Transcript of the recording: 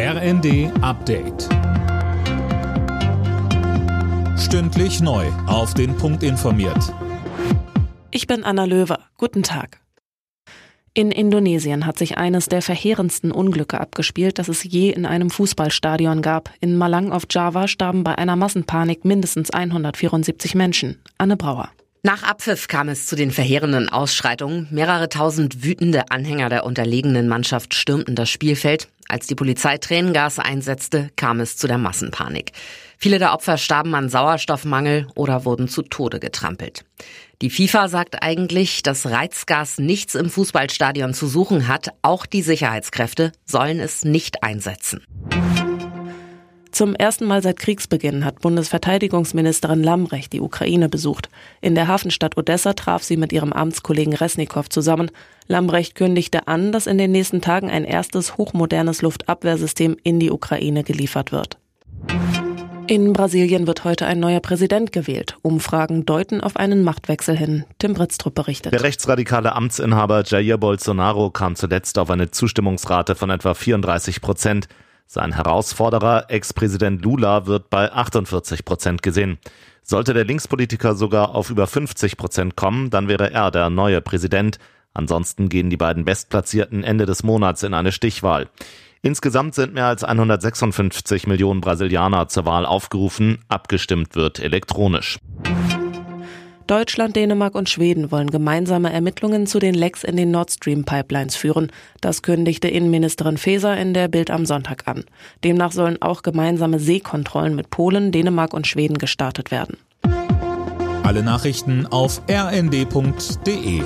RND Update. Stündlich neu. Auf den Punkt informiert. Ich bin Anna Löwer. Guten Tag. In Indonesien hat sich eines der verheerendsten Unglücke abgespielt, das es je in einem Fußballstadion gab. In Malang auf Java starben bei einer Massenpanik mindestens 174 Menschen. Anne Brauer. Nach Abpfiff kam es zu den verheerenden Ausschreitungen. Mehrere tausend wütende Anhänger der unterlegenen Mannschaft stürmten das Spielfeld. Als die Polizei Tränengas einsetzte, kam es zu der Massenpanik. Viele der Opfer starben an Sauerstoffmangel oder wurden zu Tode getrampelt. Die FIFA sagt eigentlich, dass Reizgas nichts im Fußballstadion zu suchen hat. Auch die Sicherheitskräfte sollen es nicht einsetzen. Zum ersten Mal seit Kriegsbeginn hat Bundesverteidigungsministerin Lambrecht die Ukraine besucht. In der Hafenstadt Odessa traf sie mit ihrem Amtskollegen Resnikow zusammen. Lambrecht kündigte an, dass in den nächsten Tagen ein erstes hochmodernes Luftabwehrsystem in die Ukraine geliefert wird. In Brasilien wird heute ein neuer Präsident gewählt. Umfragen deuten auf einen Machtwechsel hin. Tim Britztrup berichtet. Der rechtsradikale Amtsinhaber Jair Bolsonaro kam zuletzt auf eine Zustimmungsrate von etwa 34 Prozent. Sein Herausforderer, Ex-Präsident Lula, wird bei 48 Prozent gesehen. Sollte der Linkspolitiker sogar auf über 50 Prozent kommen, dann wäre er der neue Präsident. Ansonsten gehen die beiden Bestplatzierten Ende des Monats in eine Stichwahl. Insgesamt sind mehr als 156 Millionen Brasilianer zur Wahl aufgerufen. Abgestimmt wird elektronisch. Deutschland, Dänemark und Schweden wollen gemeinsame Ermittlungen zu den Lecks in den Nord Stream Pipelines führen. Das kündigte Innenministerin Faeser in der Bild am Sonntag an. Demnach sollen auch gemeinsame Seekontrollen mit Polen, Dänemark und Schweden gestartet werden. Alle Nachrichten auf rnd.de